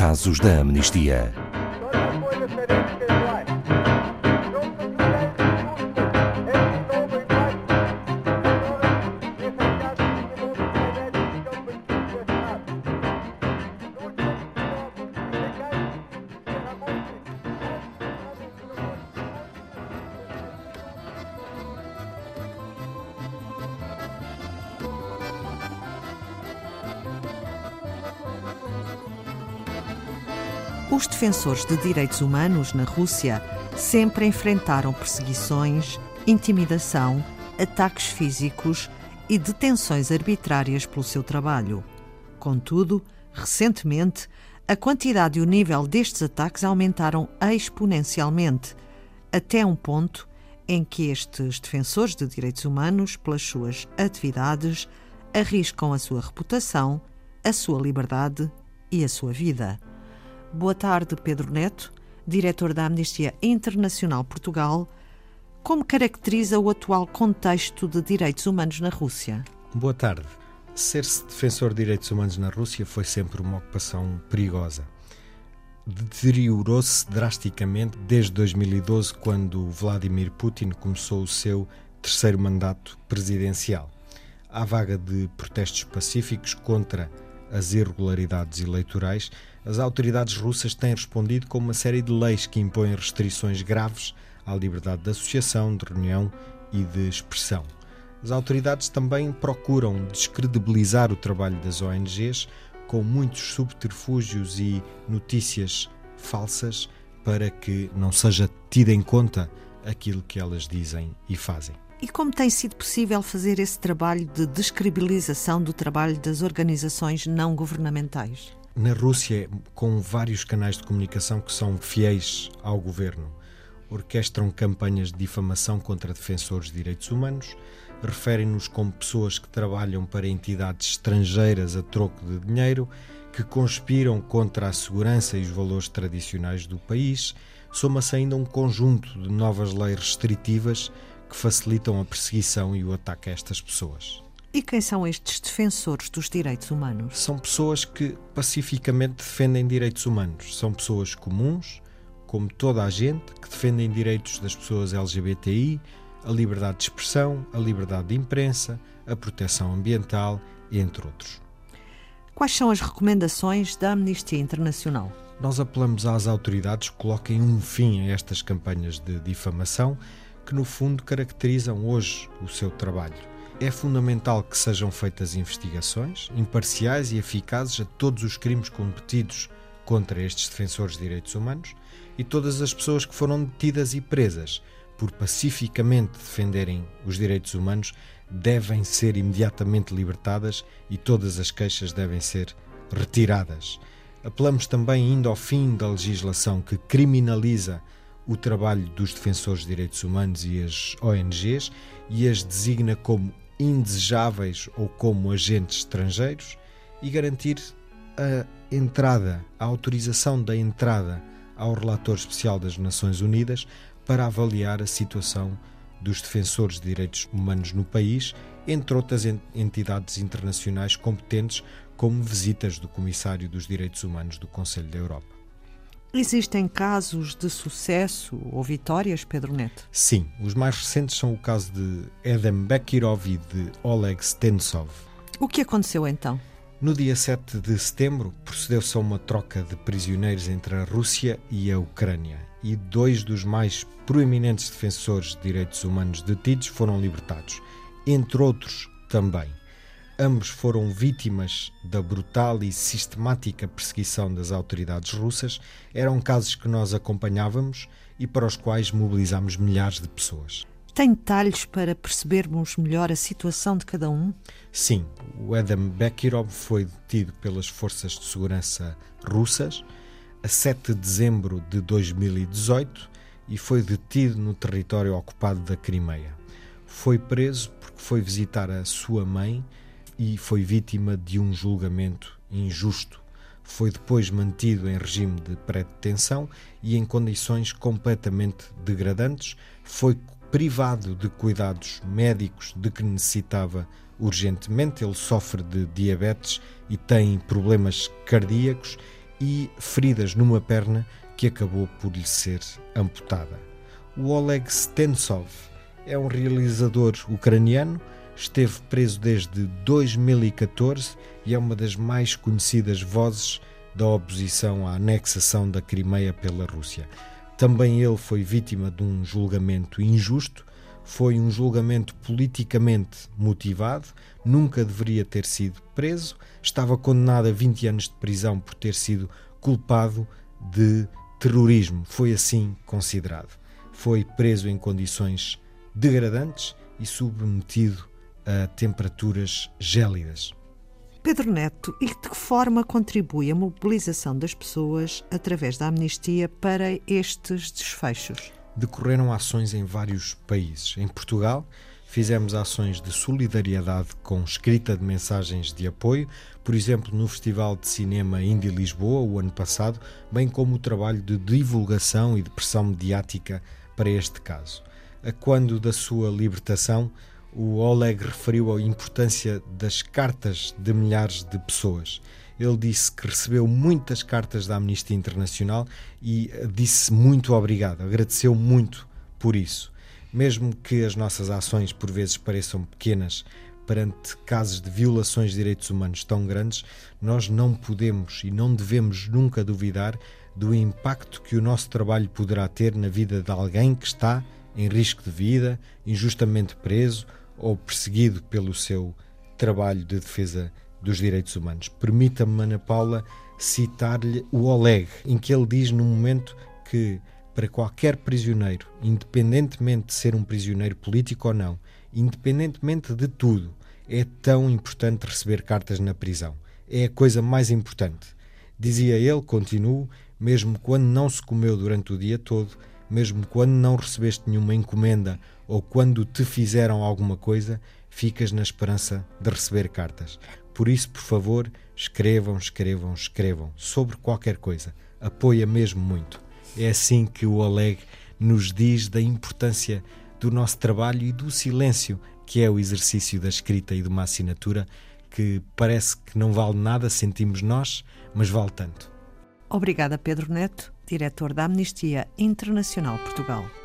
Casos da Amnistia. Os defensores de direitos humanos na Rússia sempre enfrentaram perseguições, intimidação, ataques físicos e detenções arbitrárias pelo seu trabalho. Contudo, recentemente, a quantidade e o nível destes ataques aumentaram exponencialmente, até um ponto em que estes defensores de direitos humanos, pelas suas atividades, arriscam a sua reputação, a sua liberdade e a sua vida. Boa tarde, Pedro Neto, diretor da Amnistia Internacional Portugal. Como caracteriza o atual contexto de direitos humanos na Rússia? Boa tarde. Ser-se defensor de direitos humanos na Rússia foi sempre uma ocupação perigosa. Deteriorou-se drasticamente desde 2012, quando Vladimir Putin começou o seu terceiro mandato presidencial. À vaga de protestos pacíficos contra as irregularidades eleitorais, as autoridades russas têm respondido com uma série de leis que impõem restrições graves à liberdade de associação, de reunião e de expressão. As autoridades também procuram descredibilizar o trabalho das ONGs com muitos subterfúgios e notícias falsas para que não seja tido em conta aquilo que elas dizem e fazem. E como tem sido possível fazer esse trabalho de descredibilização do trabalho das organizações não governamentais? Na Rússia, com vários canais de comunicação que são fiéis ao governo, orquestram campanhas de difamação contra defensores de direitos humanos, referem-nos como pessoas que trabalham para entidades estrangeiras a troco de dinheiro, que conspiram contra a segurança e os valores tradicionais do país, soma-se ainda um conjunto de novas leis restritivas que facilitam a perseguição e o ataque a estas pessoas. E quem são estes defensores dos direitos humanos? São pessoas que pacificamente defendem direitos humanos. São pessoas comuns, como toda a gente, que defendem direitos das pessoas LGBTI, a liberdade de expressão, a liberdade de imprensa, a proteção ambiental, entre outros. Quais são as recomendações da Amnistia Internacional? Nós apelamos às autoridades que coloquem um fim a estas campanhas de difamação que, no fundo, caracterizam hoje o seu trabalho. É fundamental que sejam feitas investigações imparciais e eficazes a todos os crimes cometidos contra estes defensores de direitos humanos e todas as pessoas que foram detidas e presas por pacificamente defenderem os direitos humanos devem ser imediatamente libertadas e todas as queixas devem ser retiradas. Apelamos também ainda ao fim da legislação que criminaliza o trabalho dos defensores de direitos humanos e as ONGs e as designa como indesejáveis ou como agentes estrangeiros e garantir a entrada, a autorização da entrada ao relator especial das Nações Unidas para avaliar a situação dos defensores de direitos humanos no país, entre outras entidades internacionais competentes, como visitas do Comissário dos Direitos Humanos do Conselho da Europa. Existem casos de sucesso ou vitórias, Pedro Neto? Sim, os mais recentes são o caso de Edem Bekirov e de Oleg Stensov. O que aconteceu então? No dia 7 de setembro, procedeu-se a uma troca de prisioneiros entre a Rússia e a Ucrânia, e dois dos mais proeminentes defensores de direitos humanos detidos foram libertados, entre outros também. Ambos foram vítimas da brutal e sistemática perseguição das autoridades russas. Eram casos que nós acompanhávamos e para os quais mobilizámos milhares de pessoas. Tem detalhes para percebermos melhor a situação de cada um? Sim, o Adam Bekirov foi detido pelas forças de segurança russas a 7 de dezembro de 2018 e foi detido no território ocupado da Crimeia. Foi preso porque foi visitar a sua mãe e foi vítima de um julgamento injusto. Foi depois mantido em regime de pré-detenção e em condições completamente degradantes. Foi privado de cuidados médicos de que necessitava urgentemente. Ele sofre de diabetes e tem problemas cardíacos e feridas numa perna que acabou por lhe ser amputada. O Oleg Stensov é um realizador ucraniano, esteve preso desde 2014 e é uma das mais conhecidas vozes da oposição à anexação da Crimeia pela Rússia. Também ele foi vítima de um julgamento injusto, foi um julgamento politicamente motivado, nunca deveria ter sido preso, estava condenado a 20 anos de prisão por ter sido culpado de terrorismo, foi assim considerado. Foi preso em condições degradantes e submetido a temperaturas gélidas. Pedro Neto, e de que forma contribui a mobilização das pessoas através da amnistia para estes desfechos? Decorreram ações em vários países. Em Portugal, fizemos ações de solidariedade com escrita de mensagens de apoio, por exemplo, no Festival de Cinema Indie Lisboa, o ano passado, bem como o trabalho de divulgação e de pressão mediática para este caso. A quando da sua libertação, o Oleg referiu a importância das cartas de milhares de pessoas. Ele disse que recebeu muitas cartas da Amnistia Internacional e disse muito obrigado, agradeceu muito por isso. Mesmo que as nossas ações por vezes pareçam pequenas perante casos de violações de direitos humanos tão grandes, nós não podemos e não devemos nunca duvidar do impacto que o nosso trabalho poderá ter na vida de alguém que está em risco de vida, injustamente preso ou perseguido pelo seu trabalho de defesa dos direitos humanos. Permita-me, Ana Paula, citar-lhe o Oleg, em que ele diz no momento que para qualquer prisioneiro, independentemente de ser um prisioneiro político ou não, independentemente de tudo, é tão importante receber cartas na prisão. É a coisa mais importante. Dizia ele, continuo, mesmo quando não se comeu durante o dia todo, mesmo quando não recebeste nenhuma encomenda ou quando te fizeram alguma coisa, ficas na esperança de receber cartas. Por isso, por favor, escrevam, escrevam, escrevam sobre qualquer coisa. Apoia mesmo muito. É assim que o Oleg nos diz da importância do nosso trabalho e do silêncio, que é o exercício da escrita e de uma assinatura que parece que não vale nada, sentimos nós, mas vale tanto. Obrigada, Pedro Neto, diretor da Amnistia Internacional Portugal.